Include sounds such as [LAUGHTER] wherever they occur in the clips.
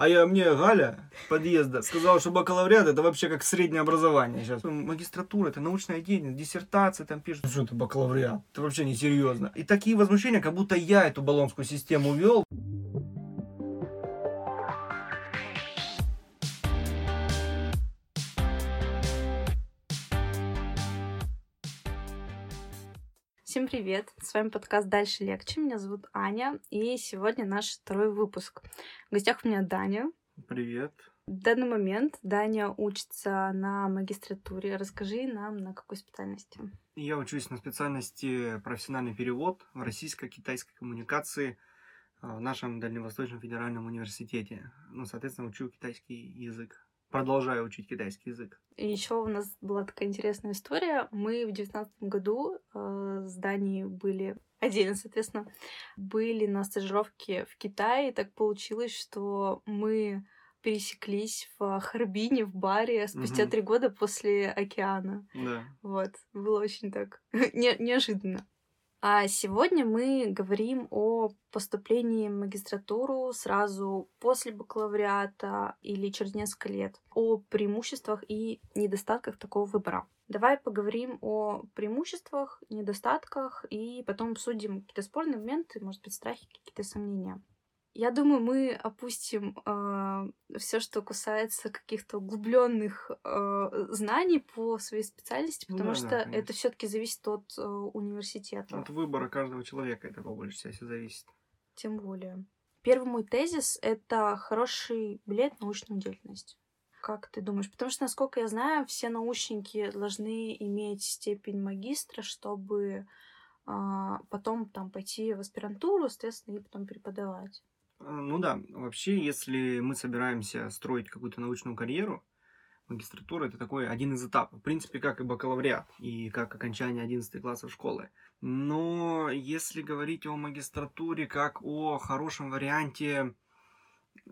А я мне Галя подъезда сказала, что бакалавриат это вообще как среднее образование сейчас. Магистратура это научная деятельность, диссертация там пишут. Что это бакалавриат? Это вообще не серьезно. И такие возмущения, как будто я эту баллонскую систему вел. Всем привет! С вами подкаст «Дальше легче». Меня зовут Аня, и сегодня наш второй выпуск. В гостях у меня Даня. Привет. В данный момент Даня учится на магистратуре. Расскажи нам, на какой специальности? Я учусь на специальности профессиональный перевод в российско-китайской коммуникации в нашем Дальневосточном федеральном университете. Ну, соответственно, учу китайский язык продолжаю учить китайский язык. И еще у нас была такая интересная история. Мы в девятнадцатом году э, с Данией были отдельно, соответственно, были на стажировке в Китае. И так получилось, что мы пересеклись в Харбине, в баре спустя три года после океана. Да. Вот. Было очень так [LAUGHS] не неожиданно. А сегодня мы говорим о поступлении в магистратуру сразу после бакалавриата или через несколько лет, о преимуществах и недостатках такого выбора. Давай поговорим о преимуществах, недостатках и потом обсудим какие-то спорные моменты, может быть, страхи, какие-то сомнения. Я думаю, мы опустим э, все, что касается каких-то углубленных э, знаний по своей специальности, потому ну, да, что да, это все-таки зависит от э, университета. От выбора каждого человека это по большей части зависит. Тем более. Первый мой тезис — это хороший билет в научную деятельность. Как ты думаешь? Потому что, насколько я знаю, все научники должны иметь степень магистра, чтобы э, потом там пойти в аспирантуру, соответственно, и потом преподавать. Ну да, вообще, если мы собираемся строить какую-то научную карьеру, магистратура это такой один из этапов. В принципе, как и бакалавриат, и как окончание 11 классов школы. Но если говорить о магистратуре как о хорошем варианте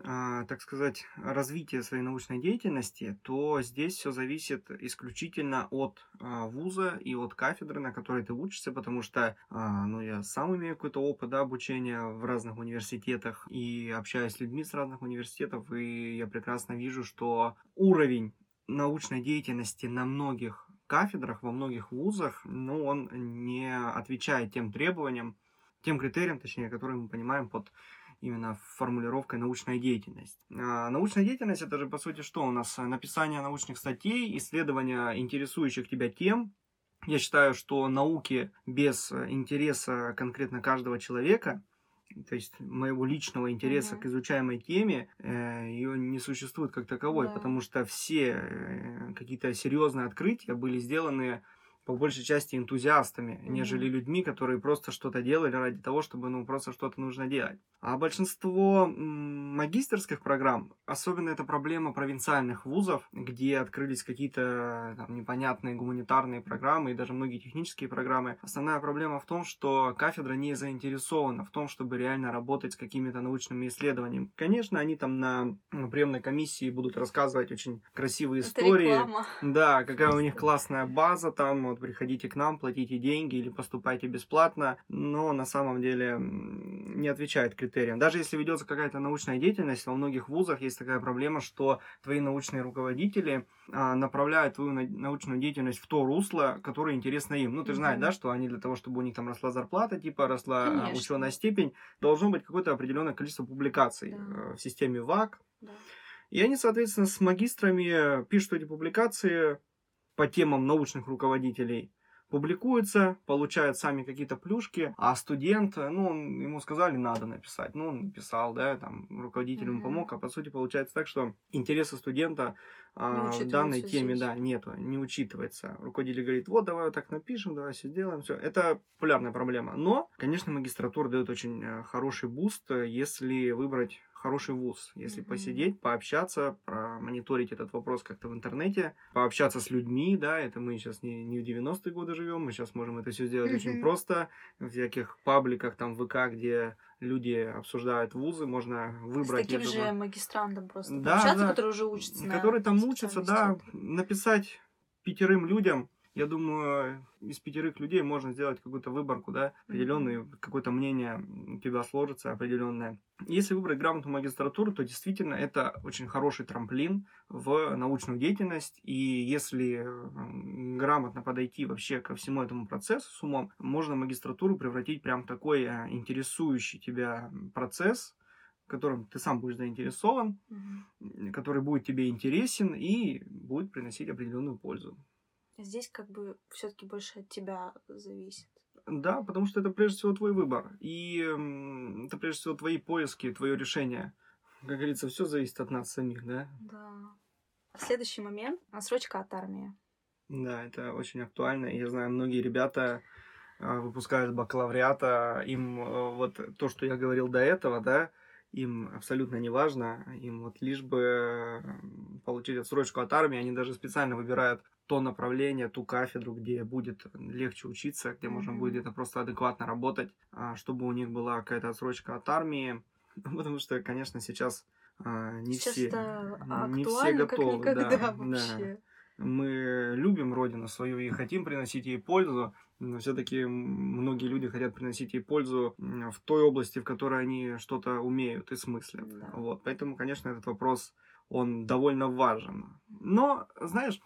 так сказать, развития своей научной деятельности, то здесь все зависит исключительно от а, вуза и от кафедры, на которой ты учишься, потому что, а, ну, я сам имею какой-то опыт да, обучения в разных университетах и общаюсь с людьми с разных университетов, и я прекрасно вижу, что уровень научной деятельности на многих кафедрах, во многих вузах, ну, он не отвечает тем требованиям, тем критериям, точнее, которые мы понимаем под именно формулировкой научная деятельность. А научная деятельность это же по сути что у нас? Написание научных статей, исследование интересующих тебя тем. Я считаю, что науки без интереса конкретно каждого человека, то есть моего личного интереса mm-hmm. к изучаемой теме, э, ее не существует как таковой, yeah. потому что все э, какие-то серьезные открытия были сделаны по большей части энтузиастами, mm-hmm. нежели людьми, которые просто что-то делали ради того, чтобы ну просто что-то нужно делать. А большинство магистерских программ, особенно это проблема провинциальных вузов, где открылись какие-то там, непонятные гуманитарные программы и даже многие технические программы. Основная проблема в том, что кафедра не заинтересована в том, чтобы реально работать с какими-то научными исследованиями. Конечно, они там на приемной комиссии будут рассказывать очень красивые это истории. Реклама. Да, какая у них классная база там, вот приходите к нам, платите деньги или поступайте бесплатно, но на самом деле не отвечает критериям. Даже если ведется какая-то научная деятельность, во многих вузах есть такая проблема, что твои научные руководители а, направляют твою научную деятельность в то русло, которое интересно им. Ну, ты же знаешь, mm-hmm. да, что они для того, чтобы у них там росла зарплата, типа росла а, ученая степень, должно быть какое-то определенное количество публикаций да. в системе ВАК. Да. И они, соответственно, с магистрами пишут эти публикации по темам научных руководителей публикуется, получает сами какие-то плюшки, а студент, ну, он, ему сказали, надо написать, ну, он написал, да, там, руководитель ему помог, а по сути получается так, что интересы студента а, в данной теме, здесь. да, нету, не учитывается. Руководитель говорит, вот, давай вот так напишем, давай все сделаем, все. Это популярная проблема. Но, конечно, магистратура дает очень э, хороший boost, если выбрать хороший вуз. Если mm-hmm. посидеть, пообщаться, промониторить этот вопрос как-то в интернете, пообщаться с людьми, да, это мы сейчас не, не в 90-е годы живем, мы сейчас можем это все сделать mm-hmm. очень просто, в всяких пабликах, там, ВК, где люди обсуждают вузы, можно выбрать... С таким этого... же магистрантом просто да, общаться, да, который уже учится Который там учится, да, написать пятерым людям, я думаю, из пятерых людей можно сделать какую-то выборку, да, определенную, mm-hmm. какое-то мнение у тебя сложится определенное. Если выбрать грамотную магистратуру, то действительно это очень хороший трамплин в научную деятельность, и если грамотно подойти вообще ко всему этому процессу с умом, можно магистратуру превратить прям в такой э, интересующий тебя процесс, которым ты сам будешь заинтересован, угу. который будет тебе интересен и будет приносить определенную пользу. Здесь как бы все-таки больше от тебя зависит. Да, потому что это прежде всего твой выбор. И это прежде всего твои поиски, твое решение. Как говорится, все зависит от нас самих, да? Да. Следующий момент — отсрочка от армии. Да, это очень актуально. Я знаю, многие ребята а, выпускают бакалавриата, им э, вот то, что я говорил до этого, да, им абсолютно не важно, им вот лишь бы получить отсрочку от армии, они даже специально выбирают то направление, ту кафедру, где будет легче учиться, где mm-hmm. можно будет где-то просто адекватно работать, а, чтобы у них была какая-то отсрочка от армии, [LAUGHS] потому что, конечно, сейчас а, не сейчас все, не все готовы, как никогда да, вообще. Да мы любим родину свою и хотим приносить ей пользу, но все-таки многие люди хотят приносить ей пользу в той области, в которой они что-то умеют и смыслят. Да. Вот, поэтому, конечно, этот вопрос он довольно важен. Но, знаешь,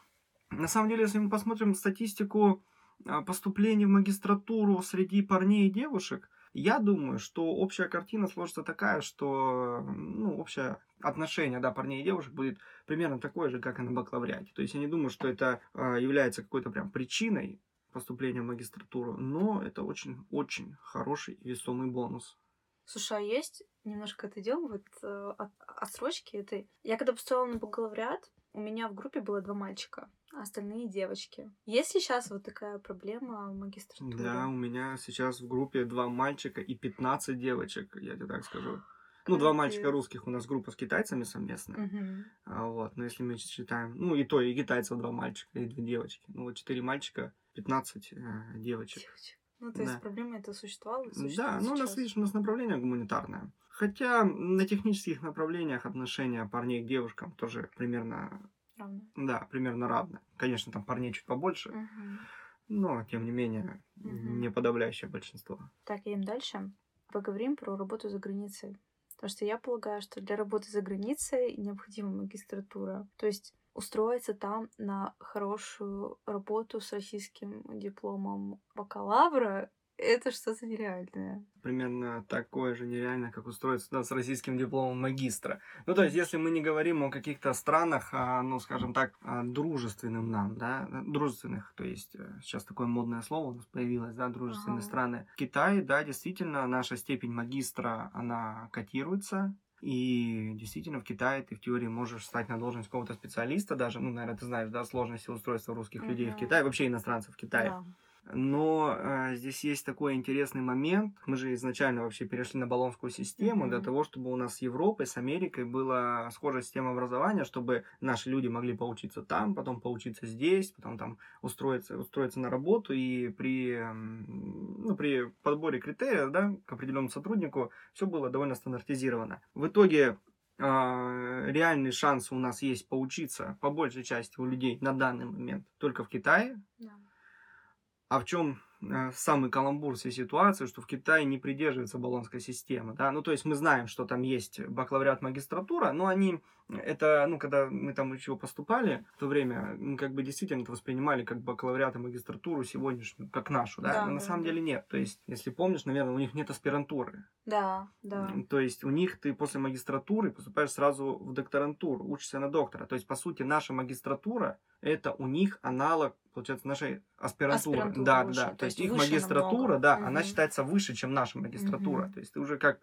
на самом деле, если мы посмотрим статистику а, поступлений в магистратуру среди парней и девушек, я думаю, что общая картина сложится такая, что ну, общее отношение да, парней и девушек будет примерно такое же, как и на бакалавриате. То есть я не думаю, что это э, является какой-то прям причиной поступления в магистратуру, но это очень-очень хороший и весомый бонус. Слушай, а есть немножко отойдем вот э, от отсрочки этой. Я когда поступала на бакалавриат, у меня в группе было два мальчика остальные девочки. Есть ли сейчас вот такая проблема в магистратуре? Да, у меня сейчас в группе два мальчика и 15 девочек, я тебе так скажу. Ну, два мальчика русских у нас группа с китайцами совместная. Угу. А, вот, но если мы считаем, ну, и то, и китайцев два мальчика, и две девочки. Ну, вот четыре мальчика, 15 э, девочек. девочек. Ну, то да. есть проблема это существовала? Да, ну, у нас, видишь, у нас направление гуманитарное. Хотя на технических направлениях отношения парней к девушкам тоже примерно равно. Да, примерно равно. Конечно, там парней чуть побольше, угу. но, тем не менее, угу. не подавляющее большинство. Так, едем дальше. Поговорим про работу за границей. Потому что я полагаю, что для работы за границей необходима магистратура. То есть устроиться там на хорошую работу с российским дипломом бакалавра это что-то нереальное. Примерно такое же нереальное, как устроиться туда с российским дипломом магистра. Ну, то есть, если мы не говорим о каких-то странах, а, ну, скажем так, а, дружественным нам, да, дружественных, то есть, э, сейчас такое модное слово у нас появилось, да, дружественные ага. страны. В Китае, да, действительно, наша степень магистра, она котируется, и действительно в Китае ты в теории можешь стать на должность какого-то специалиста даже, ну, наверное, ты знаешь, да, сложности устройства русских uh-huh. людей в Китае, вообще иностранцев в Китае. Yeah. Но э, здесь есть такой интересный момент. Мы же изначально вообще перешли на баллонскую систему mm-hmm. для того, чтобы у нас с Европой, с Америкой была схожая система образования, чтобы наши люди могли поучиться там, потом поучиться здесь, потом там устроиться, устроиться на работу и при, ну, при подборе критериев да, к определенному сотруднику все было довольно стандартизировано. В итоге Uh, реальный шанс у нас есть поучиться по большей части у людей на данный момент только в Китае. Да. А в чем э, самый каламбур всей ситуации, что в Китае не придерживается баллонской системы, да, ну, то есть мы знаем, что там есть бакалавриат, магистратура, но они, это, ну, когда мы там еще поступали, в то время, мы как бы действительно это воспринимали как бакалавриат и магистратуру сегодняшнюю, как нашу, да, да но на да, самом да. деле нет, то есть, если помнишь, наверное, у них нет аспирантуры. Да, да. То есть, у них ты после магистратуры поступаешь сразу в докторантуру, учишься на доктора, то есть, по сути, наша магистратура, это у них аналог получается, нашей аспирантуры. Аспирантура да, выше, да. То, то есть их магистратура, намного. да, угу. она считается выше, чем наша магистратура. Угу. То есть ты уже как,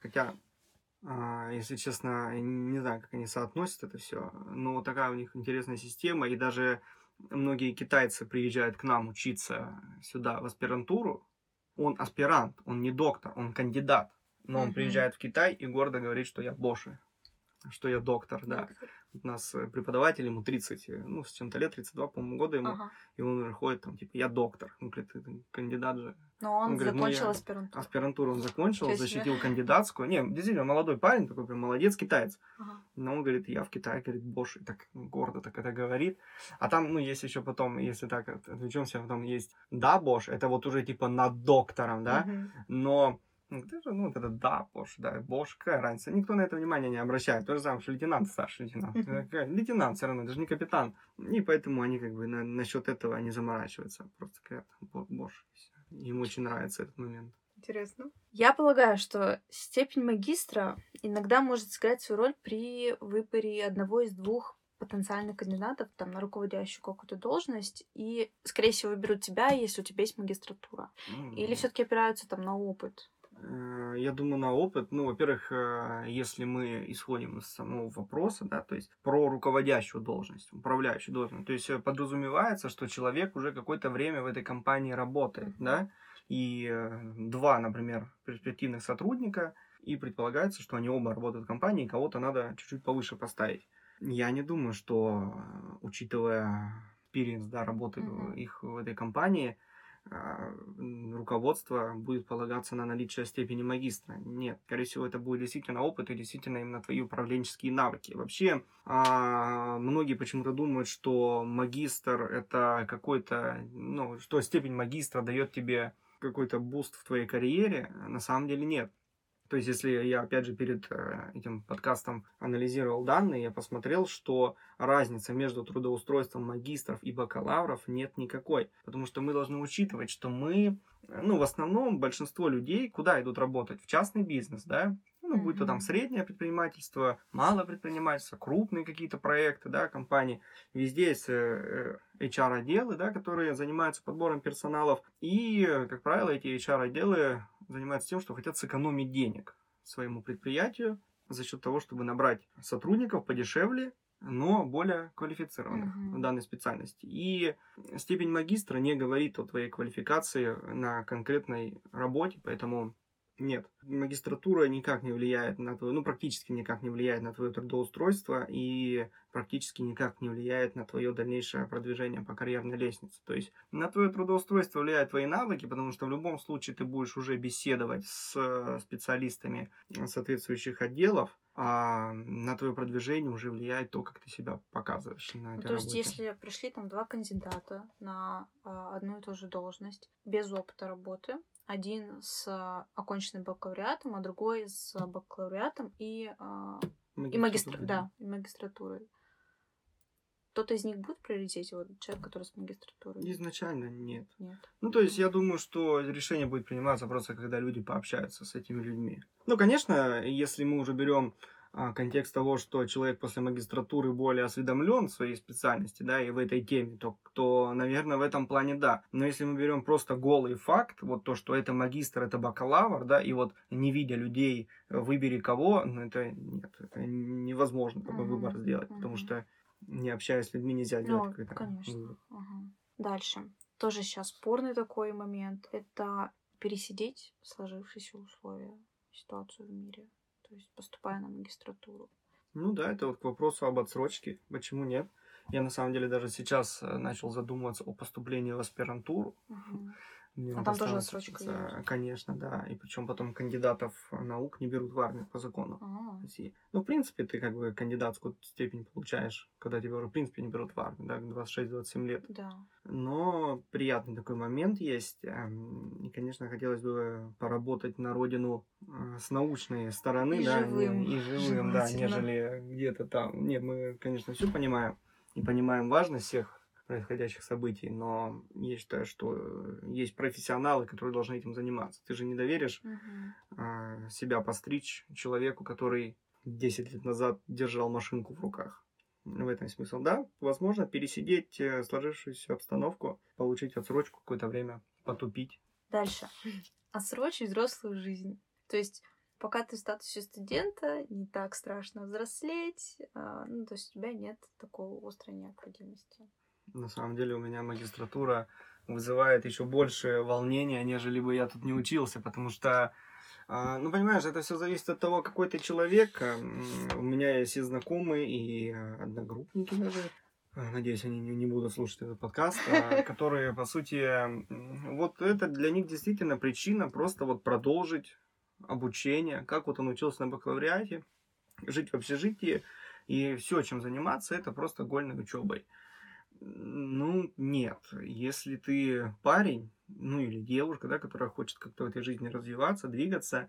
хотя, а, если честно, не знаю, как они соотносят это все, но такая у них интересная система, и даже многие китайцы приезжают к нам учиться сюда в аспирантуру. Он аспирант, он не доктор, он кандидат. Но он угу. приезжает в Китай и гордо говорит, что я боши, что я доктор, да. Доктор. У нас э, преподаватель, ему 30, э, ну, с чем-то лет, 32, по-моему, года ему, Ага. и он уже ходит там, типа, я доктор. Он говорит, ты кандидат же. Но он, Он говорит, ну, закончил я- аспирантуру. Аспирантуру он закончил, себе. защитил кандидатскую. Не, действительно, молодой парень, такой прям молодец, китаец. Ага. Но он говорит, я в Китае, говорит, Бош, и так гордо так это говорит. А там, ну, есть еще потом, если так от- отвлечемся, потом есть да, Бош, это вот уже типа над доктором, да, Мгм. но ну, ты же, ну, вот это да, Бош, да, Бош, какая разница? Никто на это внимание не обращает. То же самое, что лейтенант, старший лейтенант. [LAUGHS] Какая- Лейтенант все равно, даже не капитан. И поэтому они как бы на, насчет этого не заморачиваются. Просто говорят, «Бо- Бош. Им очень нравится этот момент. Интересно. Я полагаю, что степень магистра иногда может сыграть свою роль при выборе одного из двух потенциальных кандидатов там, на руководящую какую-то должность, и, скорее всего, выберут тебя, если у тебя есть магистратура. Ну, Или все-таки опираются там на опыт. Э, Я думаю, на опыт. Ну, во-первых, э, если мы исходим из самого вопроса, да, то есть про руководящую должность, управляющую должность, то есть э, подразумевается, что человек уже какое-то время в этой компании работает, да, и два, например, перспективных сотрудника, и предполагается, что они оба работают в компании, и кого-то надо чуть-чуть повыше поставить. Я не думаю, что, учитывая experience, да, работы Мгм. их в этой компании, руководство будет полагаться на наличие степени магистра. Нет, скорее всего, это будет действительно опыт и действительно именно твои управленческие навыки. Вообще, а, многие почему-то думают, что магистр это какой-то, ну, что степень магистра дает тебе какой-то boost в твоей карьере. На самом деле нет. То есть, если я, опять же, перед э, этим подкастом анализировал данные, я посмотрел, что разницы между трудоустройством магистров и бакалавров нет никакой. Потому что мы должны учитывать, что мы, э, ну, в основном большинство людей куда идут работать? В частный бизнес, да? Ну, будь то там среднее предпринимательство, малое предпринимательство, крупные какие-то проекты, да, компании. Везде есть э, э, HR-отделы, да, которые занимаются подбором персоналов. И, э, как правило, эти HR-отделы занимаются тем, что хотят сэкономить денег своему предприятию за счет того, чтобы набрать сотрудников подешевле, но более квалифицированных Мгм. в данной специальности. И степень магистра не говорит о твоей квалификации на конкретной работе, поэтому нет. Магистратура никак не влияет на твое, ну, практически никак не влияет на твое трудоустройство и практически никак не влияет на твое дальнейшее продвижение по карьерной лестнице. То есть на твое трудоустройство влияют твои навыки, потому что в любом случае ты будешь уже беседовать с э, специалистами соответствующих отделов, а на твое продвижение уже влияет то, как ты себя показываешь на Ну, этой то есть, работе. если пришли там два кандидата на а, одну и ту же должность, без опыта работы, один с а, оконченным бакалавриатом, а другой с бакалавриатом и, а, и магистр... Да, и магистратурой. Кто-то из них будет в приоритете, вот человек, который с магистратурой? Изначально нет. Нет. Ну, то есть, я думаю, что решение будет приниматься просто, когда люди пообщаются с этими людьми. Ну, конечно, если мы уже берем а, контекст того, что человек после магистратуры более осведомлен в своей специальности, да, и в этой теме, то, то, наверное, в этом плане да. Но если мы берем просто голый факт, вот то, что это магистр, это бакалавр, да, и вот не видя людей, э, выбери кого, ну, это нет, это невозможно такой Мгм, выбор сделать, потому мгм. что не общаясь с людьми нельзя сделать Ну, конечно. Ага. Дальше. Тоже сейчас спорный такой момент. Это пересидеть сложившиеся условия, ситуацию в мире. То есть поступая на магистратуру. Ну да, это вот к вопросу об отсрочке. Почему нет? Я на самом деле даже сейчас э, начал задумываться о поступлении в аспирантуру. Мгм. Мне А там тоже учиться. есть? Конечно, да. И причем потом кандидатов наук не берут в армию по закону А, России. Ну, в принципе, ты как бы кандидатскую степень получаешь, когда тебя уже, в принципе, не берут в армию, да, 26-27 лет. Да. Но приятный такой момент есть. эм, И, конечно, хотелось бы поработать на родину э, с научной стороны, И да, живым, и живым, да, нежели где-то там. Не, мы, конечно, все понимаем и понимаем важность всех происходящих событий, но я считаю, что э, есть профессионалы, которые должны этим заниматься. Ты же не доверишь э, себя постричь человеку, который 10 лет назад держал машинку в руках. В этом смысл, да. Возможно, пересидеть э, сложившуюся обстановку, получить отсрочку какое-то время, потупить. Дальше. [LAUGHS] Отсрочить взрослую жизнь. То есть пока ты в статусе студента, не так страшно взрослеть. а, ну, то есть у тебя нет такой острой необходимости. На самом деле у меня магистратура вызывает еще больше волнения, нежели бы я тут не учился, потому что А, ну, понимаешь, это все зависит от того, какой ты человек. А, у меня есть и знакомые, и а, одногруппники даже. Надеюсь, они не, не будут слушать этот подкаст, [LAUGHS] которые, по сути, вот это для них действительно причина просто вот продолжить обучение, как вот он учился на бакалавриате, жить в общежитии, и все, чем заниматься, это просто гольной учебой. Ну, нет. Если ты парень, ну или девушка, да, которая хочет как-то в этой жизни развиваться, двигаться,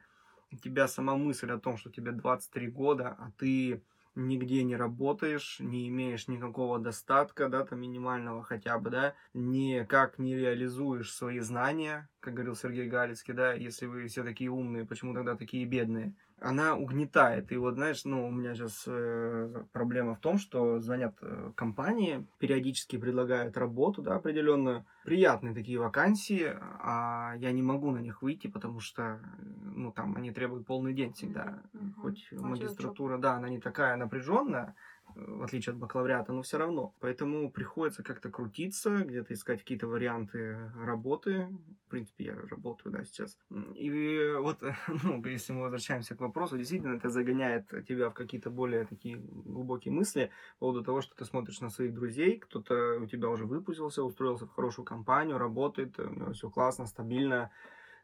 у тебя сама мысль о том, что тебе 23 года, а ты нигде не работаешь, не имеешь никакого достатка, да, там минимального хотя бы, да, никак не реализуешь свои знания, как говорил Сергей Галицкий, да, если вы все такие умные, почему тогда такие бедные? Она угнетает. И вот, знаешь, ну, у меня сейчас э, проблема в том, что звонят э, компании, периодически предлагают работу, да, определенную. Приятные такие вакансии, а я не могу на них выйти, потому что, ну, там они требуют полный день всегда. Mm-hmm. Хоть магистратура, да, она не такая напряженная, в отличие от бакалавриата, но все равно. Поэтому приходится как-то крутиться, где-то искать какие-то варианты работы. В принципе, я работаю, да, сейчас. И вот, [LAUGHS] ну, если мы возвращаемся к вопросу, действительно, это загоняет тебя в какие-то более такие глубокие мысли по поводу того, что ты смотришь на своих друзей, кто-то у тебя уже выпустился, устроился в хорошую компанию, работает, у него все классно, стабильно,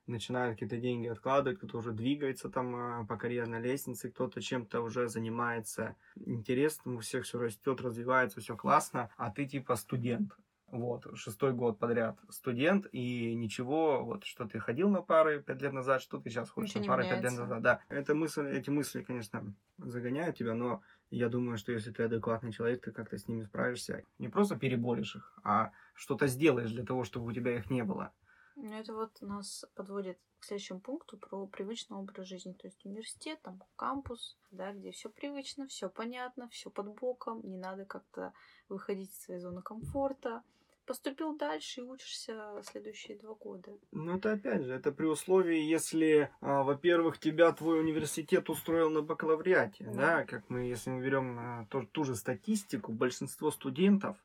начинает какие-то деньги откладывать, кто-то уже двигается там а, по карьерной лестнице, кто-то чем-то уже занимается интересным, у всех все растет, развивается, все классно, а ты типа студент. Вот, шестой год подряд студент, и ничего, вот, что ты ходил на пары пять лет назад, что ты сейчас ходишь ничего на пары пять лет назад. Да, это мысль, эти мысли, конечно, загоняют тебя, но я думаю, что если ты адекватный человек, ты как-то с ними справишься. Не просто переборешь их, а что-то сделаешь для того, чтобы у тебя их не было. Ну, это вот нас подводит к следующему пункту про привычный образ жизни. То есть университет, там кампус, да, где все привычно, все понятно, все под боком, не надо как-то выходить из своей зоны комфорта. Поступил дальше и учишься следующие два года. Ну, это опять же, это при условии, если, а, во-первых, тебя твой университет устроил на бакалавриате, да, да как мы, если мы берем а, ту, ту же статистику, большинство студентов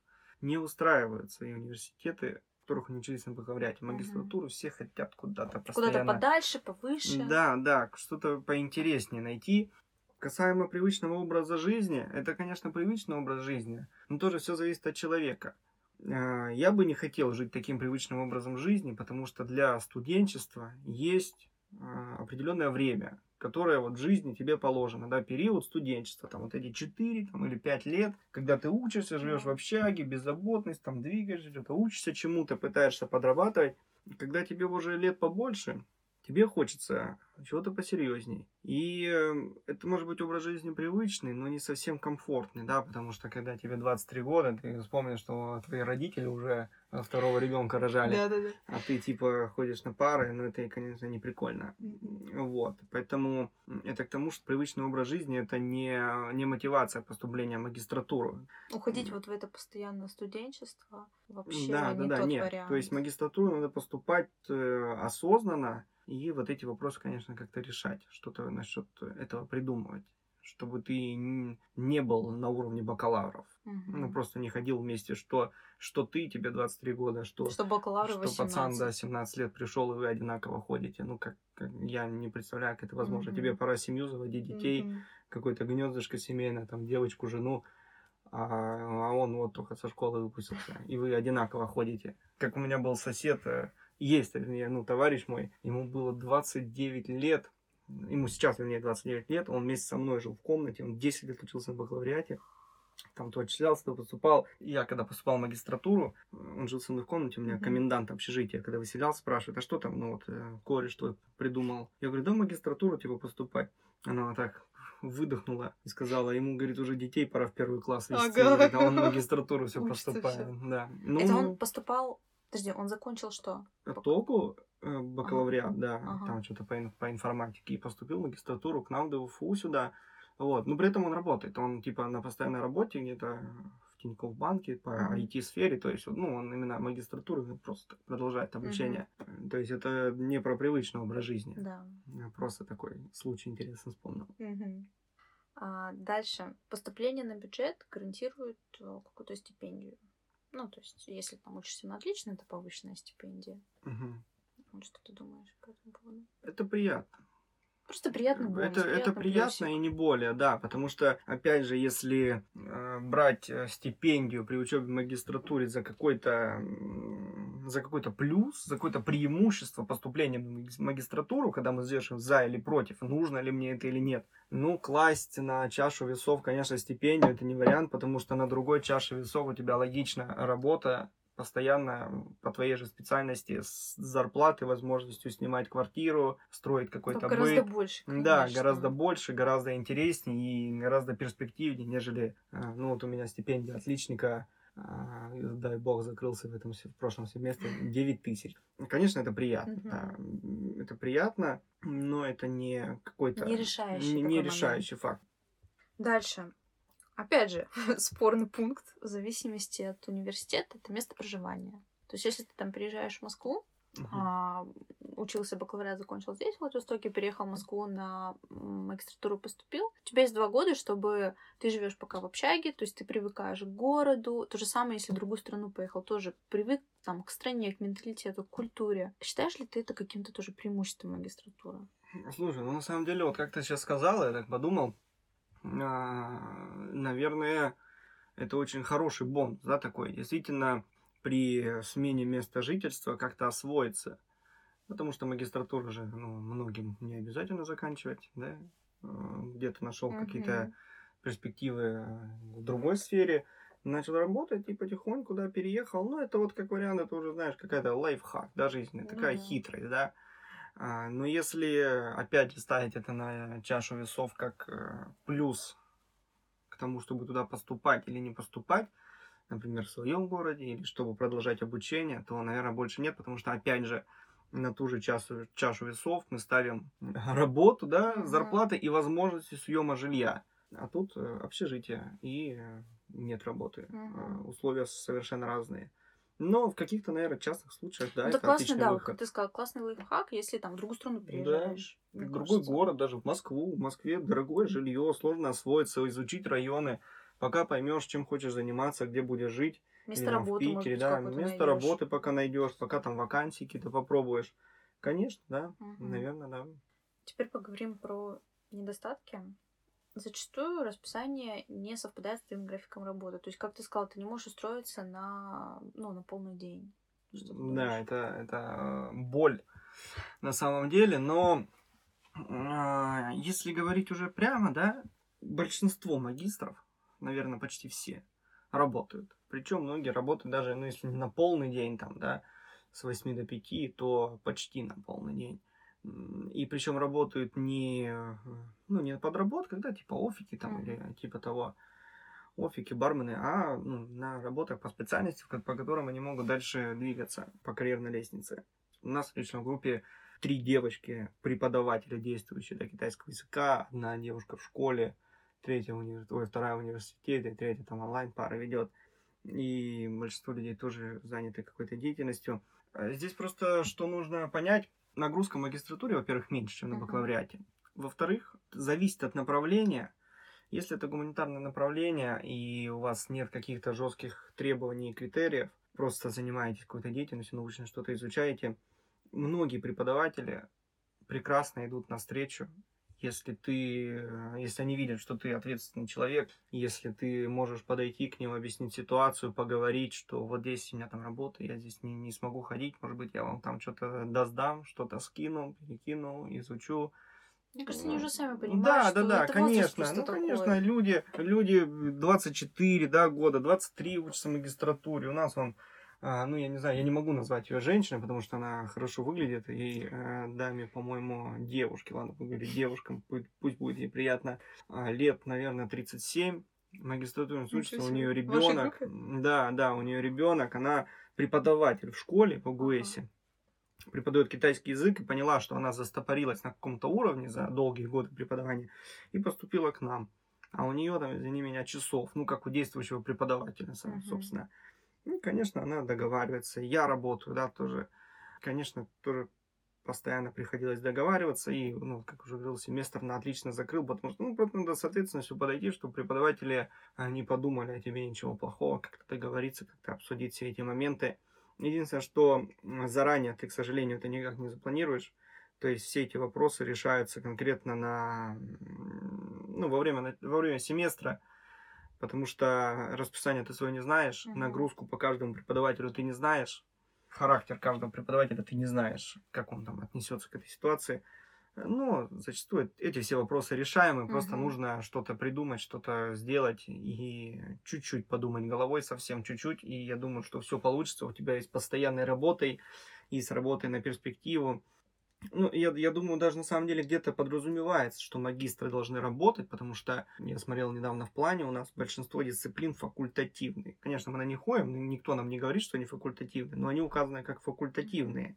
не устраивают свои университеты которых они учились на бакалавриате. Магистратуру угу. все хотят куда-то постоянно. Куда-то подальше, повыше. Да, да, что-то поинтереснее найти. Касаемо привычного образа жизни, это, конечно, привычный образ жизни, но тоже все зависит от человека. А, я бы не хотел жить таким привычным образом жизни, потому что для студенчества есть а, определенное время, которое вот в жизни тебе положено, да, период студенчества, там вот эти 4 там, или 5 лет, когда ты учишься, живешь в общаге, беззаботность, там двигаешься, что-то учишься чему-то, пытаешься подрабатывать, когда тебе уже лет побольше, тебе хочется чего-то посерьезней. И эм, это может быть образ жизни привычный, но не совсем комфортный, да, потому что когда тебе 23 года, ты вспомнишь, что твои родители уже второго ребенка рожали, да, да, да. а ты типа ходишь на пары, ну это, конечно, не прикольно. Вот, поэтому это к тому, что привычный образ жизни это не, не мотивация поступления в магистратуру. Уходить вот в это постоянное студенчество вообще да, не да, да, тот нет. вариант. То есть магистратуру надо поступать э, осознанно, и вот эти вопросы, конечно, как-то решать, что-то насчет этого придумывать чтобы ты не был на уровне бакалавров. Угу. Ну, просто не ходил вместе, что, что ты, тебе 23 года, что, что, бакалавры что пацан, да, 17 лет пришел, и вы одинаково ходите. Ну, как, как я не представляю, как это возможно. Угу. Тебе пора семью заводить, детей, угу. какое-то гнездышко семейное, там, девочку, жену, а, а он вот только со школы выпустился, и вы одинаково ходите. Как у меня был сосед, э, есть, ну, товарищ мой, ему было 29 лет, ему сейчас, вернее, 29 лет, он вместе со мной жил в комнате, он 10 лет учился на бакалавриате, там то отчислялся, то поступал. Я когда поступал в магистратуру, он жил со мной в комнате, у меня комендант общежития, когда выселялся, спрашивает, а что там, ну вот, э, кореш твой придумал. Я говорю, да в магистратуру типа поступать. Она так выдохнула и сказала, ему, говорит, уже детей пора в первый класс вести. Ага. Он в магистратуру все [LAUGHS] поступает. Да. Ну, Это он поступал Подожди, он закончил что? Только э, бакалавриат, ага. да, ага. там что-то по, по информатике, и поступил в магистратуру к нам в ДФУ сюда. Вот. Но при этом он работает. Он типа на постоянной работе где-то в Тинькофф банке по mm-hmm. IT-сфере. То есть, ну, он именно магистратуру просто продолжает обучение. Mm-hmm. То есть, это не про привычный образ жизни. Да. Просто такой случай интересно вспомнил. Mm-hmm. А дальше. Поступление на бюджет гарантирует э, какую-то стипендию. Ну, то есть, если там учишься на отлично, это повышенная стипендия. Угу. Что ты думаешь по этому поводу? Это приятно. Просто приятный бонус. Это, это приятно и не более, да, потому что, опять же, если э, брать э, стипендию при учебе в магистратуре за какой-то за какой-то плюс, за какое-то преимущество поступления в магистратуру, когда мы взвешиваем за или против, нужно ли мне это или нет, ну, класть на чашу весов, конечно, стипендию это не вариант, потому что на другой чаше весов у тебя логично работа, постоянно по твоей же специальности с зарплатой, возможностью снимать квартиру, строить какой-то быт. Гораздо больше. Конечно. Да, гораздо больше, гораздо интереснее и гораздо перспективнее, нежели, э, ну вот у меня стипендия отличника, а, дай бог, закрылся в этом в прошлом семестре 9 тысяч. Конечно, это приятно. Угу. Да. Это приятно, но это не какой-то... Не решающий, не, не решающий факт. Дальше. Опять же, [LAUGHS] спорный пункт в зависимости от университета, это место проживания. То есть, если ты там приезжаешь в Москву, uh-huh. а, учился бакалавриат, закончил здесь, в Владивостоке, переехал в Москву на магистратуру, поступил. У тебя есть два года, чтобы ты живешь пока в общаге, то есть ты привыкаешь к городу. То же самое, если в другую страну поехал, тоже привык там, к стране, к менталитету, к культуре. Считаешь ли ты это каким-то тоже преимуществом магистратуры? Слушай, ну на самом деле, вот как ты сейчас сказала, я так подумал, наверное, это очень хороший бонус, да, такой. Действительно, при смене места жительства как-то освоиться. Потому что магистратуру же ну, многим не обязательно заканчивать, да. А, где-то нашел mm-hmm. какие-то перспективы в другой сфере, начал работать и потихоньку, да, переехал. Ну, это вот как вариант, это уже, знаешь, какая-то лайфхак, да, жизненная, такая mm-hmm. хитрость, да. А, но если опять ставить это на чашу весов как э, плюс к тому, чтобы туда поступать или не поступать, например, в своем городе, или чтобы продолжать обучение, то, наверное, больше нет, потому что, опять же, на ту же чашу, чашу весов мы ставим [LAUGHS] работу, да, зарплаты и возможности съема жилья. А тут э, общежитие и э, нет работы. Условия совершенно разные. Но в каких-то, наверное, частных случаях, да, ну, это, это классно, да, выход. ты сказал, классный лайфхак, если там в другую страну приезжаешь. Да, в другой кажется. город, даже в Москву. В Москве дорогое жилье, сложно освоиться, изучить районы. Пока поймешь, чем хочешь заниматься, где будешь жить. Место или, работы, в Питере, да, место найдешь. работы пока найдешь, пока там вакансии какие-то попробуешь. Конечно, да, угу. наверное, да. Теперь поговорим про недостатки зачастую расписание не совпадает с твоим графиком работы. То есть, как ты сказал, ты не можешь устроиться на, ну, на полный день. Да, это, это боль на самом деле, но э, если говорить уже прямо, да, большинство магистров, наверное, почти все, работают. Причем многие работают даже, ну, если не на полный день, там, да, с 8 до 5, то почти на полный день. И причем работают не, ну, не подработках, да, типа офики там mm. или типа того, офики, бармены, а ну, на работах по специальности, по которым они могут дальше двигаться по карьерной лестнице. У нас в личной группе три девочки, преподавателя, действующие для китайского языка, одна девушка в школе, третья универ... Ой, вторая в университете, третья там онлайн пара ведет. И большинство людей тоже заняты какой-то деятельностью. А здесь просто что нужно понять, нагрузка в магистратуре, во-первых, меньше, чем на бакалавриате. Во-вторых, зависит от направления. Если это гуманитарное направление, и у вас нет каких-то жестких требований и критериев, просто занимаетесь какой-то деятельностью, научно что-то изучаете, многие преподаватели прекрасно идут навстречу если ты, э, если они видят, что ты ответственный человек, если ты можешь подойти к ним, объяснить ситуацию, поговорить, что вот здесь у меня там работа, я здесь не, не смогу ходить, может быть, я вам там что-то доздам, что-то скину, перекину, изучу. Мне кажется, они уже сами понимают, да, что да, да, это конечно. Ну, такое. конечно, люди, люди 24 да, года, 23 учатся в магистратуре. У нас он ну, я не знаю, я не могу назвать ее женщиной, потому что она хорошо выглядит, и э, даме, по-моему, девушке, ладно, выглядит девушкам, пусть, будет ей приятно, а, лет, наверное, 37, магистратурный учится, у нее ребенок, да, да, у нее ребенок, она преподаватель в школе по ГУЭСе, преподает китайский язык и поняла, что она застопорилась на каком-то уровне за долгие годы преподавания и поступила к нам. А у нее там, извини меня, часов, ну, как у действующего преподавателя, собственно. Uh-huh. Ну, конечно, она договаривается. Я работаю, да, тоже. Конечно, тоже постоянно приходилось договариваться, и, ну, как уже говорил, семестр на отлично закрыл, потому что, ну, просто надо с ответственностью подойти, чтобы преподаватели не подумали о тебе ничего плохого, как-то договориться, как-то обсудить все эти моменты. Единственное, что заранее ты, к сожалению, это никак не запланируешь, То есть все эти вопросы решаются конкретно на, ну, во, время, во время семестра, потому что расписание ты свое не знаешь, Мгм. нагрузку по каждому преподавателю ты не знаешь, характер каждого преподавателя ты не знаешь, как он там отнесется к этой ситуации. Ну, зачастую эти все вопросы решаемы, просто Мгм. нужно что-то придумать, что-то сделать и чуть-чуть подумать головой, совсем чуть-чуть, и я думаю, что все получится. У тебя есть постоянной работой и с работой на перспективу. Ну, я, я думаю, даже на самом деле где-то подразумевается, что магистры должны работать, потому что я смотрел недавно в плане, у нас большинство дисциплин факультативные. Конечно, мы на них ходим, никто нам не говорит, что они факультативные, но они указаны как факультативные.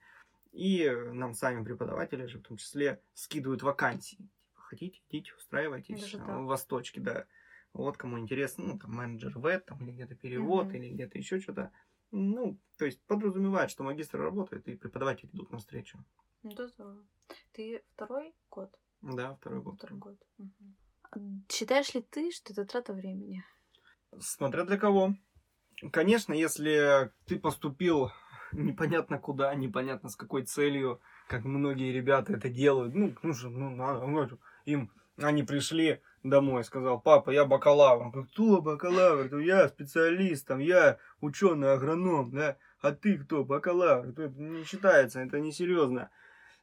И нам сами преподаватели же в том числе скидывают вакансии. Типа, хотите, идите, устраивайтесь Даже так. в Восточке, да. Вот кому интересно, ну, там, менеджер ВЭД, там, или где-то перевод, Мгм. или где-то еще что-то. Ну, то есть подразумевает, что магистры работают, и преподаватели идут навстречу. Ну, это здорово. Ты второй год? Да, второй год. Второй год. А Считаешь ли ты, что это трата времени? Смотря для кого. Конечно, если ты поступил [LAUGHS] непонятно куда, непонятно с какой целью, как многие ребята это делают, ну, ну же, ну, надо, ну, им, они пришли домой, сказал, папа, я бакалавр. Он говорит, кто бакалавр? Ну, я специалист, там, я ученый агроном, да, а ты кто, бакалавр? Это не считается, это несерьезно.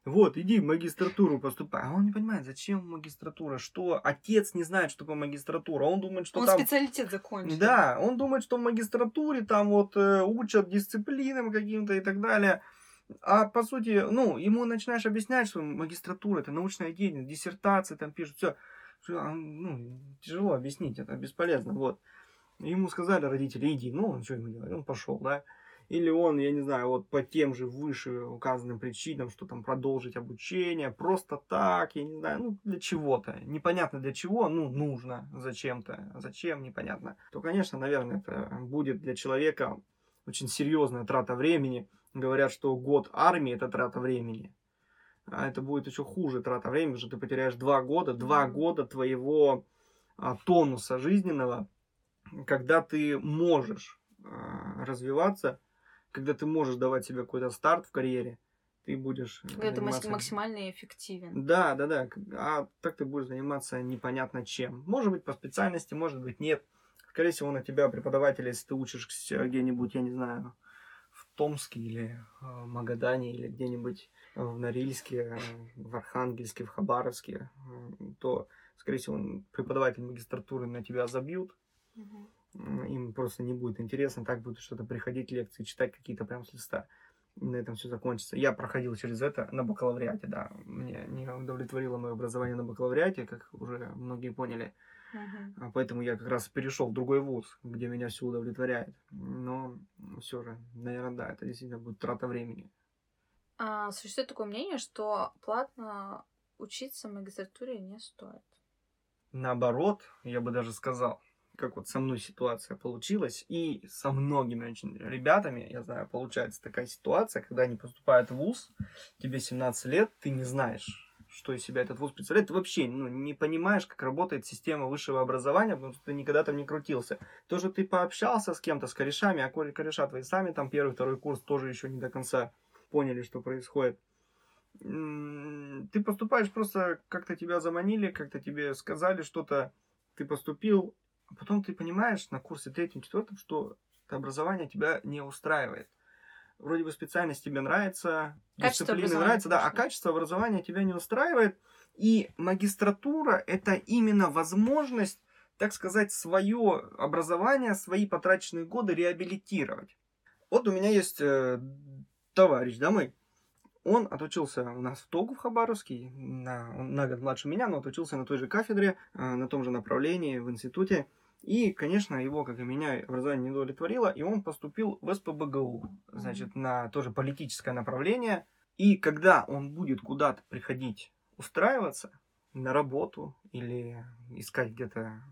Вот, иди в магистратуру поступай. А он не понимает, зачем магистратура, что отец не знает, что такое магистратура. Он думает, что Он там... специалитет закончил. Да, он думает, что в магистратуре там вот э, учат дисциплинам каким-то и так далее. А по сути, ну, ему начинаешь объяснять, что магистратура это научная деятельность, диссертации там пишут, все. Ну, тяжело объяснить, это бесполезно. Вот. Ему сказали родители, иди, ну, он что ему делать? Он пошел, да. Или он, я не знаю, вот по тем же выше указанным причинам, что там продолжить обучение, просто так, я не знаю, ну, для чего-то. Непонятно для чего, ну, нужно зачем-то. Зачем, непонятно. То, конечно, наверное, это будет для человека очень серьезная трата времени. Говорят, что год армии это трата времени. А это будет еще хуже трата времени, потому что ты потеряешь два года, два года твоего а, тонуса жизненного, когда ты можешь а, развиваться, когда ты можешь давать себе какой-то старт в карьере, ты будешь Когда ты заниматься- максимально эффективен. Да, да, да. А так ты будешь заниматься непонятно чем. Может быть, по специальности, может быть, нет. Скорее всего, на тебя преподаватель, если ты учишься где-нибудь, я не знаю, в Томске или э, в Магадане, или где-нибудь э, в Норильске, э, в Архангельске, в Хабаровске, э, то, скорее всего, преподаватель магистратуры на тебя забьют, Мгм. Им просто не будет интересно, так будет что-то приходить, лекции читать какие-то прям с листа. И на этом все закончится. Я проходил через это на бакалавриате, да. Мне не удовлетворило мое образование на бакалавриате, как уже многие поняли. А Поэтому я как раз перешел в другой вуз, где меня все удовлетворяет. Но все же, наверное, да, это действительно будет трата времени. А, существует такое мнение, что платно учиться в магистратуре не стоит. Наоборот, я бы даже сказал, как вот со мной ситуация получилась, и со многими очень ребятами, я знаю, получается такая ситуация, когда они поступают в ВУЗ, тебе 17 лет, ты не знаешь, что из себя этот ВУЗ представляет, ты вообще ну, не понимаешь, как работает система высшего образования, потому что ты никогда там не крутился. Тоже ты пообщался с кем-то, с корешами, а коре- кореша твои сами там первый, второй курс тоже еще не до конца поняли, что происходит. Ты поступаешь просто, как-то тебя заманили, как-то тебе сказали что-то, ты поступил, а потом ты понимаешь на курсе третьем, четвертом, что это образование тебя не устраивает. Вроде бы специальность тебе нравится, Качество образования, нравится, да, а качество образования тебя не устраивает. И магистратура это именно возможность, так сказать, свое образование, свои потраченные годы реабилитировать. Вот у меня есть э, товарищ, да, мой, он отучился у нас в ТОГУ в Хабаровске, на, он на год младше меня, но отучился на той же кафедре, э, на том же направлении, в институте. И, конечно, его, как и меня, образование не удовлетворило, и он поступил в СПБГУ, значит, на тоже политическое направление. И когда он будет куда-то приходить устраиваться на работу или искать где-то,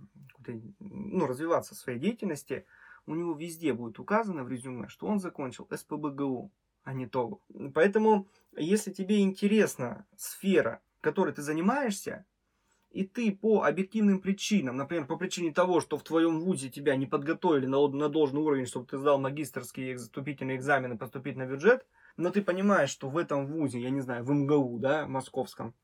ну, развиваться в своей деятельности, у него везде будет указано в резюме, что он закончил СПБГУ, а не ТОГУ. Поэтому, если тебе интересна сфера, которой ты занимаешься, и ты по объективным причинам, например, по причине того, что в твоем вузе тебя не подготовили на, на должный уровень, чтобы ты сдал магистрские вступительные экзамены, поступить на бюджет, но ты понимаешь, что в этом вузе, я не знаю, в МГУ, да, московском,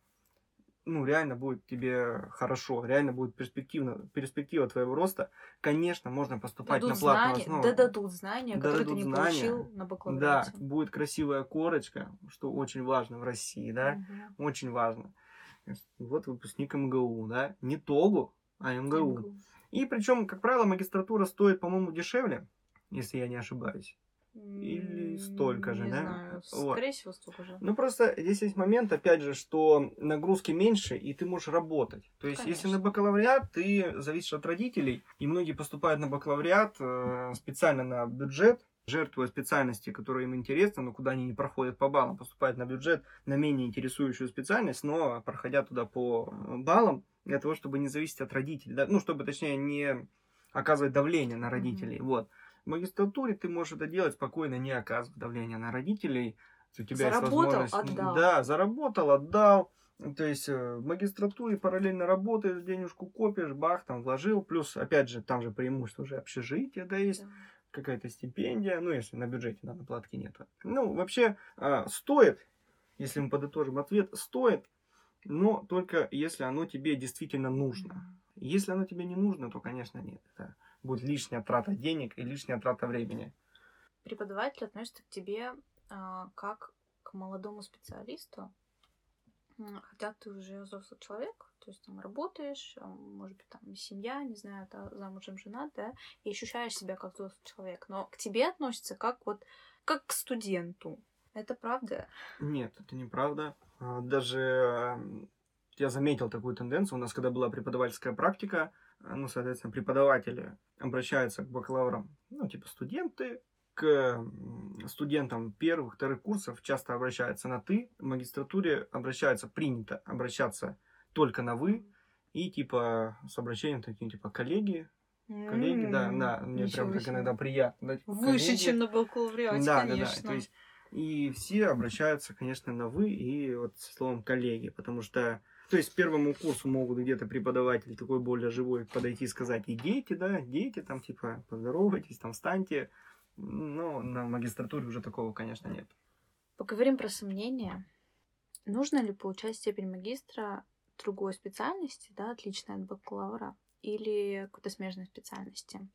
ну, реально будет тебе хорошо, реально будет перспективно, перспектива твоего роста, конечно, можно поступать дадут на платную знания, основу. Да дадут знания, Да которые дадут ты не знания. получил на Да, бакалавриате. будет красивая корочка, что очень важно в России, да, Мгм. очень важно. Вот выпускник МГУ, да, не ТОГУ, а МГУ. МГУ. И причем, как правило, магистратура стоит, по-моему, дешевле, если я не ошибаюсь. Или столько же, не да? знаю. Вот. Скорее всего, столько же. Ну, просто здесь есть момент, опять же, что нагрузки меньше, и ты можешь работать. То есть, если Конечно. на бакалавриат, ты зависишь от родителей, и многие поступают на бакалавриат э, специально на бюджет, жертвуя специальности, которые им интересны, но куда они не проходят по баллам, поступают на бюджет на менее интересующую специальность, но проходя туда по баллам, для того, чтобы не зависеть от родителей, да, ну, чтобы, точнее, не оказывать давление на родителей, вот. В магистратуре ты можешь это делать спокойно, не оказывая давления на родителей. У тебя есть Заработал, возможность- отдал. Да, заработал, отдал. То есть э, в магистратуре параллельно работаешь, денежку копишь, бах, там вложил. Плюс, опять же, там же преимущество уже общежитие, да, есть Да. Какая-то стипендия, ну, если на бюджете, на платке нет. Ну, вообще, а, стоит, если мы подытожим ответ, стоит, но только если оно тебе действительно нужно. Если оно тебе не нужно, то, конечно, нет. Это будет лишняя трата денег и лишняя трата времени. Преподаватель относится к тебе а, как к молодому специалисту, хотя ты уже взрослый человек, то есть там работаешь, а, может быть, там семья, не знаю, да, замужем женат, да, и ощущаешь себя как взрослый человек, но к тебе относится как вот как к студенту. Это правда? Нет, это неправда. А, Даже я заметил такую тенденцию. У нас, когда была преподавательская практика, а, ну, соответственно, преподаватели обращаются к бакалаврам, ну, типа студенты, к студентам первых, вторых курсов часто обращаются на «ты». В магистратуре обращаются, принято обращаться только на «вы». И типа с обращением таким, типа, коллеги, коллеги, да, М, да, мне ничего прям так иногда приятно. да, типа, Выше, коллеги. чем на бакалавриате, Да, да, конечно. да. То есть, и все обращаются, конечно, на вы и вот со словом коллеги, потому что, то есть, первому курсу могут где-то преподаватель такой более живой подойти и сказать, идите, да, идите, там, типа, поздоровайтесь, там, встаньте. Но на магистратуре уже такого, конечно, нет. Поговорим про сомнения. Нужно ли получать степень магистра другой специальности, да, отличной от бакалавра, или какой-то смежной специальности?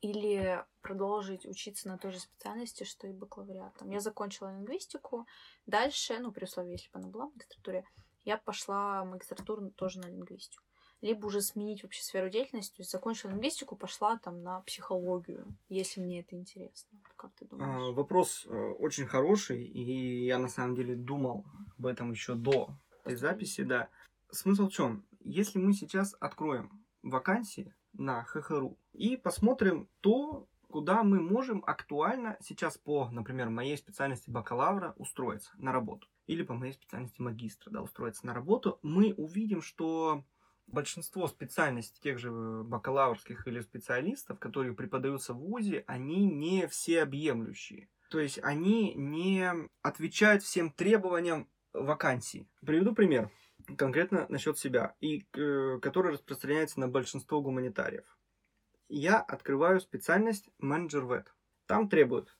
Или продолжить учиться на той же специальности, что и бакалавриатом. Я закончила лингвистику. Дальше, ну, при условии, если бы она была в магистратуре, я пошла в магистратуру тоже на лингвистику. Либо уже сменить вообще сферу деятельности, то есть закончила лингвистику, пошла там на психологию, если мне это интересно. Как ты А, думаешь? Вопрос э, очень хороший, и я на самом деле думал об этом еще до этой записи, да. Смысл в чем? Если мы сейчас откроем вакансии на ХХРУ и посмотрим то, куда мы можем актуально сейчас по, например, моей специальности бакалавра устроиться на работу, или по моей специальности магистра, да, устроиться на работу, мы увидим, что большинство специальностей тех же бакалаврских или специалистов, которые преподаются в ВУЗе, они не всеобъемлющие. То есть они не отвечают всем требованиям вакансии. Приведу пример конкретно насчет себя, и э, который распространяется на большинство гуманитариев. Я открываю специальность менеджер ВЭД. Там требуют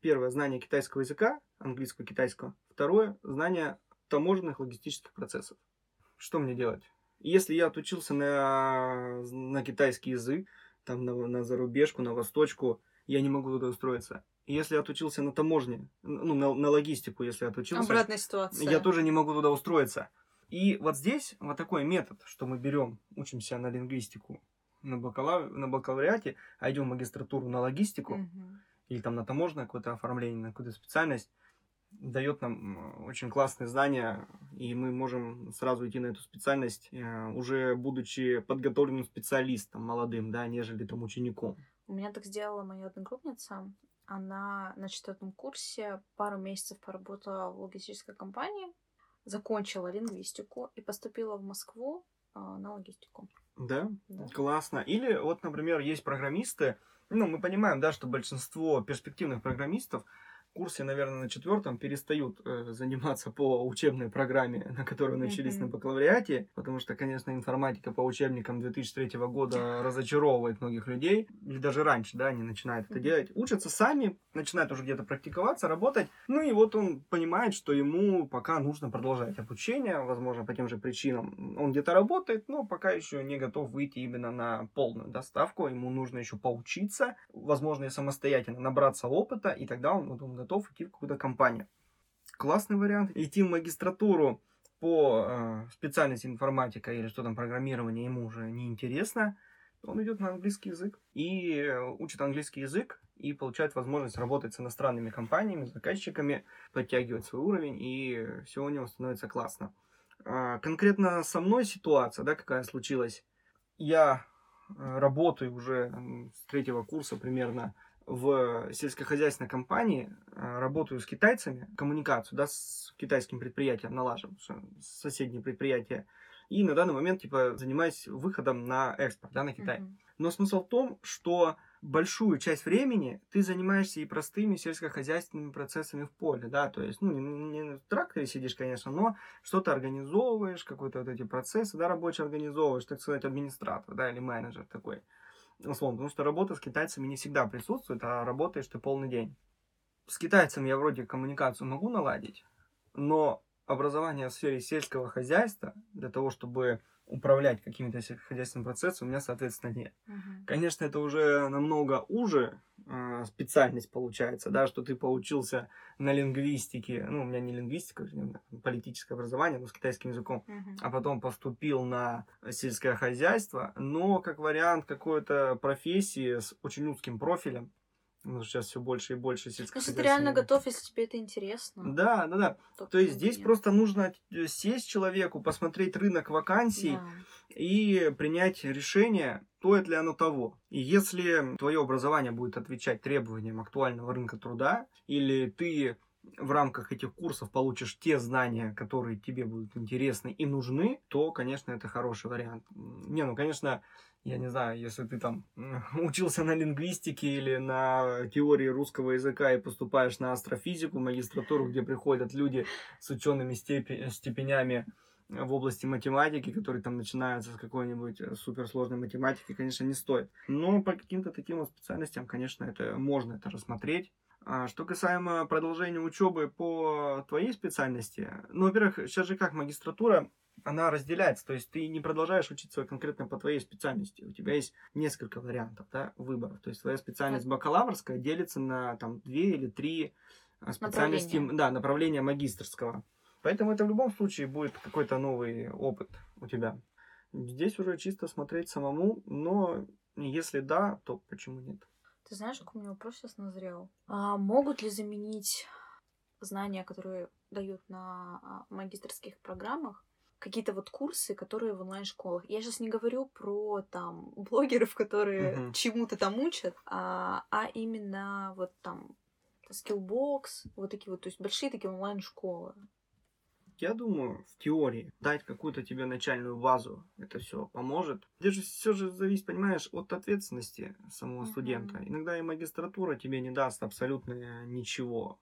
первое знание китайского языка, английского, китайского. Второе знание таможенных логистических процессов. Что мне делать? Если я отучился на, на китайский язык, там на, на зарубежку, на восточку, я не могу туда устроиться. Если я отучился на таможне, ну, на, на логистику, если я отучился, Обратная ситуация. я тоже не могу туда устроиться. И вот здесь вот такой метод, что мы берем, учимся на лингвистику на, бакалав... на бакалавриате, а идем в магистратуру на логистику, Мгм. или там на таможенное какое-то оформление, на какую-то специальность, дает нам очень классные знания, и мы можем сразу идти на эту специальность, э, уже будучи подготовленным специалистом молодым, да, нежели там учеником. У меня так сделала моя одногруппница. Она на четвертом курсе пару месяцев поработала в логистической компании, закончила лингвистику и поступила в Москву а, на логистику. Да, Да. классно. Или вот, например, есть программисты, ну, мы понимаем, да, что большинство перспективных программистов курсе, наверное, на четвертом перестают э, заниматься по учебной программе, [LAUGHS] на которой начались на бакалавриате, потому что, конечно, информатика по учебникам 2003 года [LAUGHS] разочаровывает многих людей, или даже раньше, да, они начинают это делать, учатся сами, начинают уже где-то практиковаться, работать, ну и вот он понимает, что ему пока нужно продолжать обучение, возможно, по тем же причинам. Он где-то работает, но пока еще не готов выйти именно на полную доставку, ему нужно еще поучиться, возможно, и самостоятельно набраться опыта, и тогда он, вот, он готов идти в какую-то компанию. Классный вариант. Идти в магистратуру по э, специальности информатика или что там программирование ему уже не интересно, он идет на английский язык и э, учит английский язык и получает возможность работать с иностранными компаниями, заказчиками, подтягивать свой уровень, и все у него становится классно. А, конкретно со мной ситуация, да, какая случилась. Я э, работаю уже с третьего курса примерно в сельскохозяйственной компании, э, работаю с китайцами, коммуникацию, да, с китайским предприятием налаживаю, соседние предприятия, и на данный момент, типа, занимаюсь выходом на экспорт, да, на Китай. Mm-hmm. Но смысл в том, что большую часть времени ты занимаешься и простыми сельскохозяйственными процессами в поле, да, то есть, ну, не, не в тракторе сидишь, конечно, но что-то организовываешь, какой-то вот эти процессы, да, рабочие организовываешь, так сказать, администратор, да, или менеджер такой условно, потому что работа с китайцами не всегда присутствует, а работаешь ты полный день. С китайцами я вроде коммуникацию могу наладить, но образование в сфере сельского хозяйства для того, чтобы управлять какими-то сельскохозяйственными процессами, у меня, соответственно, нет. Угу. Конечно, это уже намного уже э, специальность получается, да, что ты поучился на лингвистике, ну, у меня не лингвистика, политическое образование, но с китайским языком, угу. а потом поступил на сельское хозяйство, но как вариант какой-то профессии с очень узким профилем, ну, сейчас все больше и больше сельскохозяйственных. Если ты реально готов, если тебе это интересно. Да, да, да. То, То есть здесь нет. просто нужно э, сесть человеку, посмотреть рынок вакансий да. и принять решение, стоит ли оно того. И если твое образование будет отвечать требованиям актуального рынка труда, или ты в рамках этих курсов получишь те знания, которые тебе будут интересны и нужны, то, конечно, это хороший вариант. Не, ну, конечно, я не знаю, если ты там [LAUGHS] учился на лингвистике или на теории русского языка и поступаешь на астрофизику, магистратуру, где приходят люди с учеными степи- степенями в области математики, которые там начинаются с какой-нибудь э, суперсложной математики, конечно, не стоит. Но по каким-то таким вот специальностям, конечно, это можно это рассмотреть. А что касаемо продолжения учебы по твоей специальности, ну, во-первых, сейчас же как магистратура, она разделяется, то есть ты не продолжаешь учиться конкретно по твоей специальности, у тебя есть несколько вариантов да, выбора, то есть твоя специальность бакалаврская делится на там две или три а, специальности, направления. да, направления магистрского, поэтому это в любом случае будет какой-то новый опыт у тебя. Здесь уже чисто смотреть самому, но если да, то почему нет? Ты знаешь, какой у меня вопрос сейчас назрел? А могут ли заменить знания, которые дают на а, магистрских программах, какие-то вот курсы, которые в онлайн-школах. Я сейчас не говорю про там [LAUGHS] блогеров, которые uh-huh. чему-то там учат, а, а именно вот там Skillbox, вот такие вот, то есть большие такие онлайн-школы. Я думаю, в теории дать какую-то тебе начальную базу, это все поможет. Здесь же все же зависит, понимаешь, от ответственности самого uh-huh. студента. Иногда и магистратура тебе не даст абсолютно ничего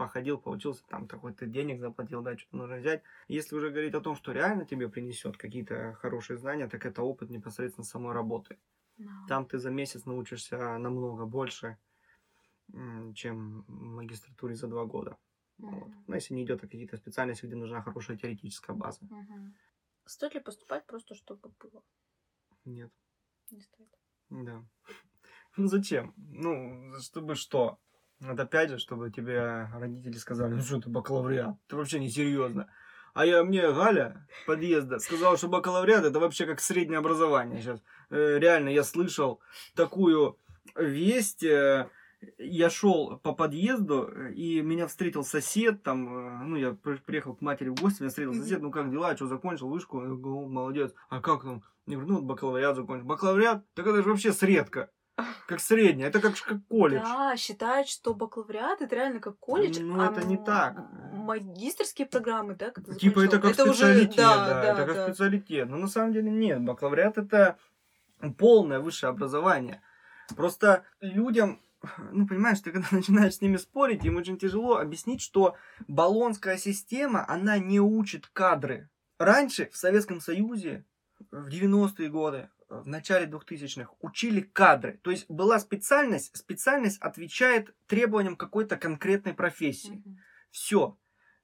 походил, получился, там какой-то денег заплатил, да, что-то нужно взять. Если уже говорить о том, что реально тебе принесет какие-то хорошие знания, так это опыт непосредственно самой работы. No. Там ты за месяц научишься намного больше, чем в магистратуре за два года. Mm-hmm. Вот. Но если не идет о какие-то специальности, где нужна хорошая теоретическая база. Mm-hmm. Стоит ли поступать просто, чтобы было? Нет. Не стоит. Да. [LAUGHS] Ну зачем? Ну, чтобы что? Это опять же, чтобы тебе родители сказали, ну что ты бакалавриат, ты вообще не серьезно. А я мне Галя подъезда сказала, что бакалавриат это вообще как среднее образование сейчас. Э, реально, я слышал такую весть. Э, я шел по подъезду, и меня встретил сосед, там, э, ну, я приехал к матери в гости, меня встретил сосед, ну, как дела, что, закончил вышку? Я говорю, молодец. А как там? Я говорю, ну, бакалавриат закончил. Бакалавриат? Так это же вообще средко. Как средняя, это как, как колледж. Да, считают, что бакалавриат это реально как колледж. Ну, а это не так. Магистрские программы, да? Как типа это как это специалитет, уже... да, да, да, это как да. специалитет. Но на самом деле нет, бакалавриат это полное высшее образование. Просто людям [LAUGHS] ну, понимаешь, ты когда [LAUGHS] начинаешь с ними спорить, им очень тяжело объяснить, что баллонская система, она не учит кадры. Раньше в Советском Союзе в 90-е годы, в начале 2000-х учили кадры. То есть была специальность, специальность отвечает требованиям какой-то конкретной профессии. Мгм. Все.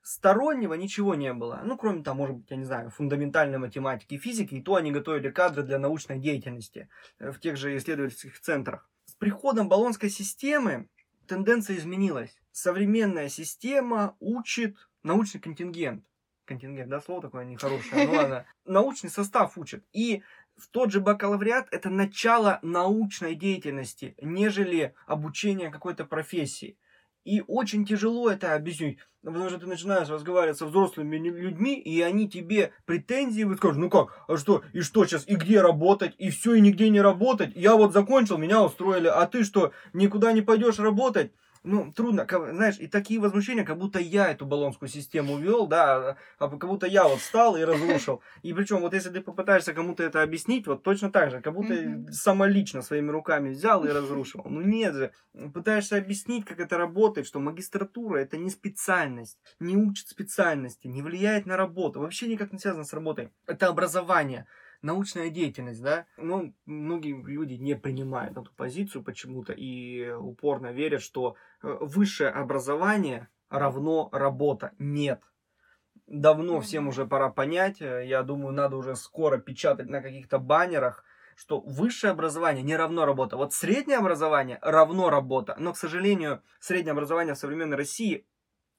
Стороннего ничего не было. Ну, кроме там, может быть, я не знаю, фундаментальной математики и физики, и то они готовили кадры для научной деятельности э, в тех же исследовательских центрах. С приходом баллонской системы тенденция изменилась. Современная система учит научный контингент. Контингент, да, слово такое нехорошее, ну ладно. [LAUGHS] Научный состав учит. И в тот же бакалавриат это начало научной деятельности, нежели обучение какой-то профессии. И очень тяжело это объяснить, потому что ты начинаешь разговаривать со взрослыми лю- людьми, и они тебе претензии выскажут. Ну как, а что, и что сейчас, и где работать, и все, и нигде не работать. Я вот закончил, меня устроили, а ты что, никуда не пойдешь работать? Ну, трудно, знаешь, и такие возмущения, как будто я эту баллонскую систему вел, да, а как будто я вот встал и разрушил. И причем, вот если ты попытаешься кому-то это объяснить, вот точно так же, как будто Мгм. самолично своими руками взял и разрушил. Ну нет же, пытаешься объяснить, как это работает, что магистратура это не специальность, не учит специальности, не влияет на работу, вообще никак не связано с работой. Это образование, научная деятельность, да. Ну, многие люди не принимают эту позицию почему-то и упорно верят, что э, высшее образование равно работа. Нет. Давно всем уже пора понять, э, я думаю, надо уже скоро печатать на каких-то баннерах, что высшее образование не равно работа. Вот среднее образование равно работа. Но, к сожалению, среднее образование в современной России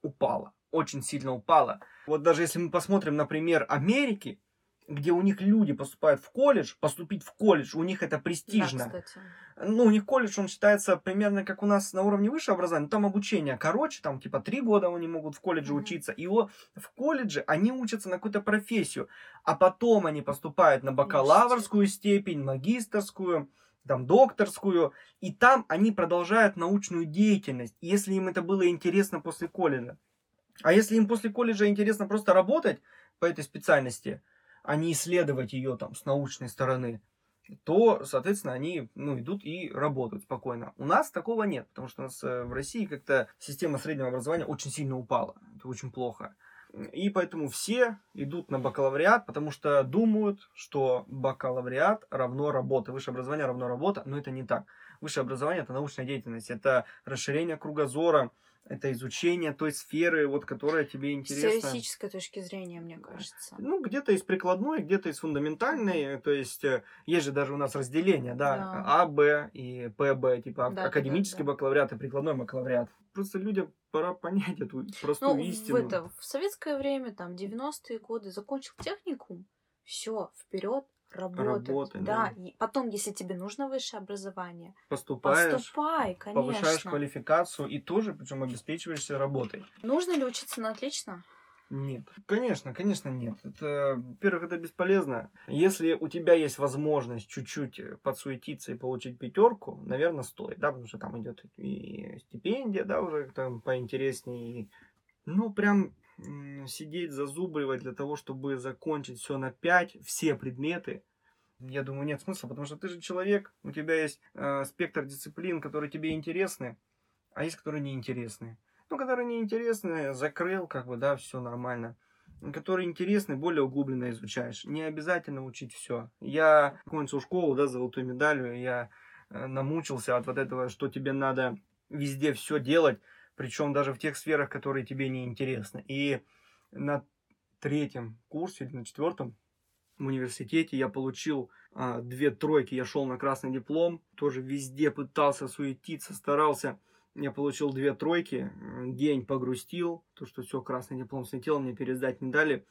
упало. Очень сильно упало. Вот даже если мы посмотрим, например, Америки, где у них люди поступают в колледж, поступить в колледж, у них это Да, престижно. кстати. Ну, у них колледж, он считается примерно как у нас на уровне высшего образования. но Там обучение короче, там типа три года они могут в колледже Мгм. учиться. И о, в колледже они учатся на какую-то профессию, а потом они поступают на бакалаврскую степень, магистрскую, там, докторскую, и там они продолжают научную деятельность, если им это было интересно после колледжа. А если им после колледжа интересно просто работать по этой специальности, а не исследовать ее там с научной стороны, то, соответственно, они ну, идут и работают спокойно. У нас такого нет, потому что у нас э, в России как-то система среднего образования очень сильно упала. Это очень плохо. И поэтому все идут на бакалавриат, потому что думают, что бакалавриат равно работа, высшее образование равно работа, но это не так. Высшее образование это научная деятельность, это расширение кругозора, это изучение той сферы, вот, которая тебе С интересна. теоретической точки зрения, мне кажется. Ну, где-то из прикладной, где-то из фундаментальной. То есть, э, есть же даже у нас разделение, да, Да. А, Б и ПБ, типа Да, да, академический да. бакалавриат и прикладной бакалавриат. Просто людям пора понять эту простую Ну, в, истину. это, в советское время, там, 90-е годы, закончил техникум, все, вперед работать. Работать, да. да. И потом, если тебе нужно высшее образование, Поступаешь, поступай, конечно. повышаешь квалификацию и тоже, причем обеспечиваешься работой. Нужно ли учиться на отлично? Нет. Конечно, конечно, нет. Это, во-первых, это бесполезно. Если у тебя есть возможность чуть-чуть э, подсуетиться и получить пятерку, наверное, стоит, да, потому что там идет и стипендия, да, уже там поинтереснее. и, Ну, прям сидеть, зазубривать для того, чтобы закончить все на 5, все предметы, я думаю, нет смысла, потому что ты же человек, у тебя есть э, спектр дисциплин, которые тебе интересны, а есть, которые неинтересны. Ну, которые неинтересны, закрыл, как бы, да, все нормально. Которые интересны, более углубленно изучаешь. Не обязательно учить все. Я кончил школу, да, с золотой медалью, я э, намучился от вот этого, что тебе надо везде все делать, причем даже в тех сферах, которые тебе не интересны. И на третьем курсе или на четвертом в университете я получил а, две тройки, я шел на красный диплом, тоже везде пытался суетиться, старался. Я получил две тройки, день погрустил, то, что все, красный диплом слетел, мне пересдать не дали.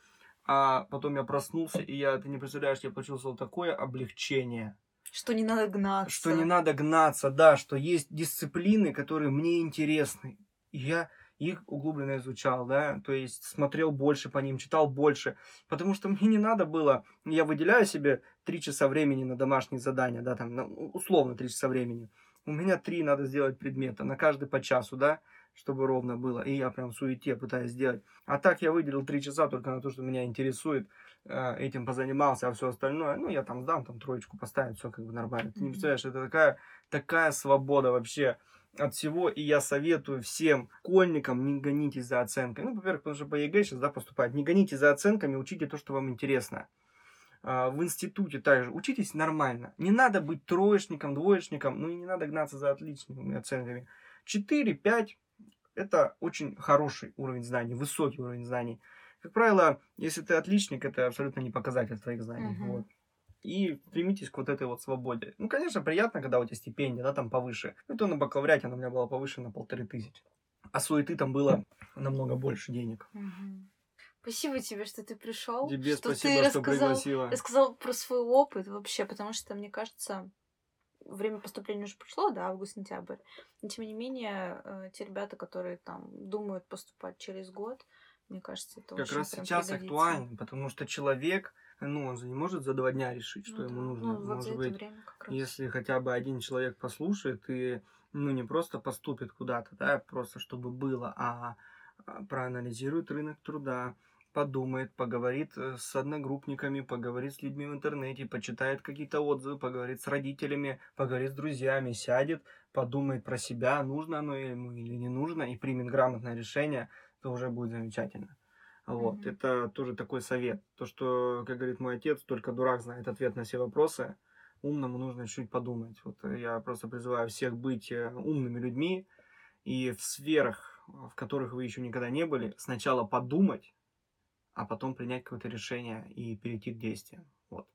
А потом я проснулся, и я, ты не представляешь, я почувствовал такое облегчение, Что не надо гнаться. что не надо гнаться, да, что есть дисциплины, которые мне интересны. И я их углубленно изучал, да, то есть смотрел больше по ним, читал больше, потому что мне не надо было, я выделяю себе три часа времени на домашние задания, да, там, условно три часа времени. У меня три надо сделать предмета, на каждый по часу, да, чтобы ровно было, и я прям в суете пытаюсь сделать. А так я выделил три часа только на то, что меня интересует, э, этим позанимался, а все остальное, ну, я там сдам, там троечку поставить, все как бы нормально. Ты не представляешь, это такая, такая свобода вообще. От всего, и я советую всем школьникам не гонитесь за оценками. Ну, во-первых, потому что по ЕГЭ сейчас, да, поступать. Не гонитесь за оценками, учите то, что вам интересно. А, в институте также учитесь нормально. Не надо быть троечником, двоечником, ну и не надо гнаться за отличными оценками. 4, 5 это очень хороший уровень знаний, высокий уровень знаний. Как правило, если ты отличник, это абсолютно не показатель твоих знаний. Мгм. Вот. И стремитесь к вот этой вот свободе. Ну, конечно, приятно, когда у тебя стипендия, да, там повыше. Ну, то на бакалавриате она у меня была повыше на полторы тысячи. А суеты там было намного больше денег. Спасибо тебе, что ты пришел. Тебе что спасибо, ты что рассказал, пригласила. рассказал про свой опыт вообще, потому что, мне кажется, время поступления уже прошло, да, август-сентябрь. Но, тем не менее, э, те ребята, которые там думают поступать через год, мне кажется, это Как очень раз сейчас актуально, потому что человек, ну, он же не может за два дня решить, что Ну ему да, нужно. ну, вот Может быть, если хотя бы один человек послушает и, ну, не просто поступит куда-то, да, просто чтобы было, а а, проанализирует рынок труда, подумает, поговорит э, с одногруппниками, поговорит с людьми в интернете, почитает какие-то отзывы, поговорит с родителями, поговорит с друзьями, сядет, подумает про себя, нужно оно ему или не нужно, и примет грамотное решение, то уже будет замечательно. Вот, Мгм. это тоже такой совет. То, что, как говорит мой отец, только дурак знает ответ на все вопросы. Умному нужно чуть подумать. Вот э, я просто призываю всех быть э, умными людьми и в сферах, в которых вы еще никогда не были, сначала подумать, а потом принять какое-то решение и перейти к действиям. Вот,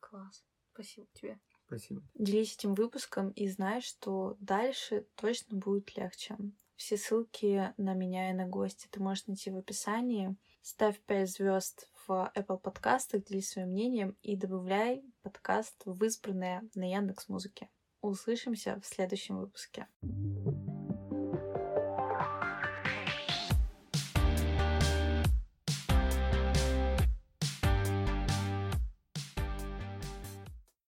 Класс. Спасибо тебе. спасибо. Делись этим выпуском и знай, что дальше точно будет легче. Все ссылки на меня и на гостя ты можешь найти в описании. Ставь 5 звезд в Apple подкастах, делись своим мнением и добавляй подкаст в избранное на Яндекс Музыке. Услышимся в следующем выпуске.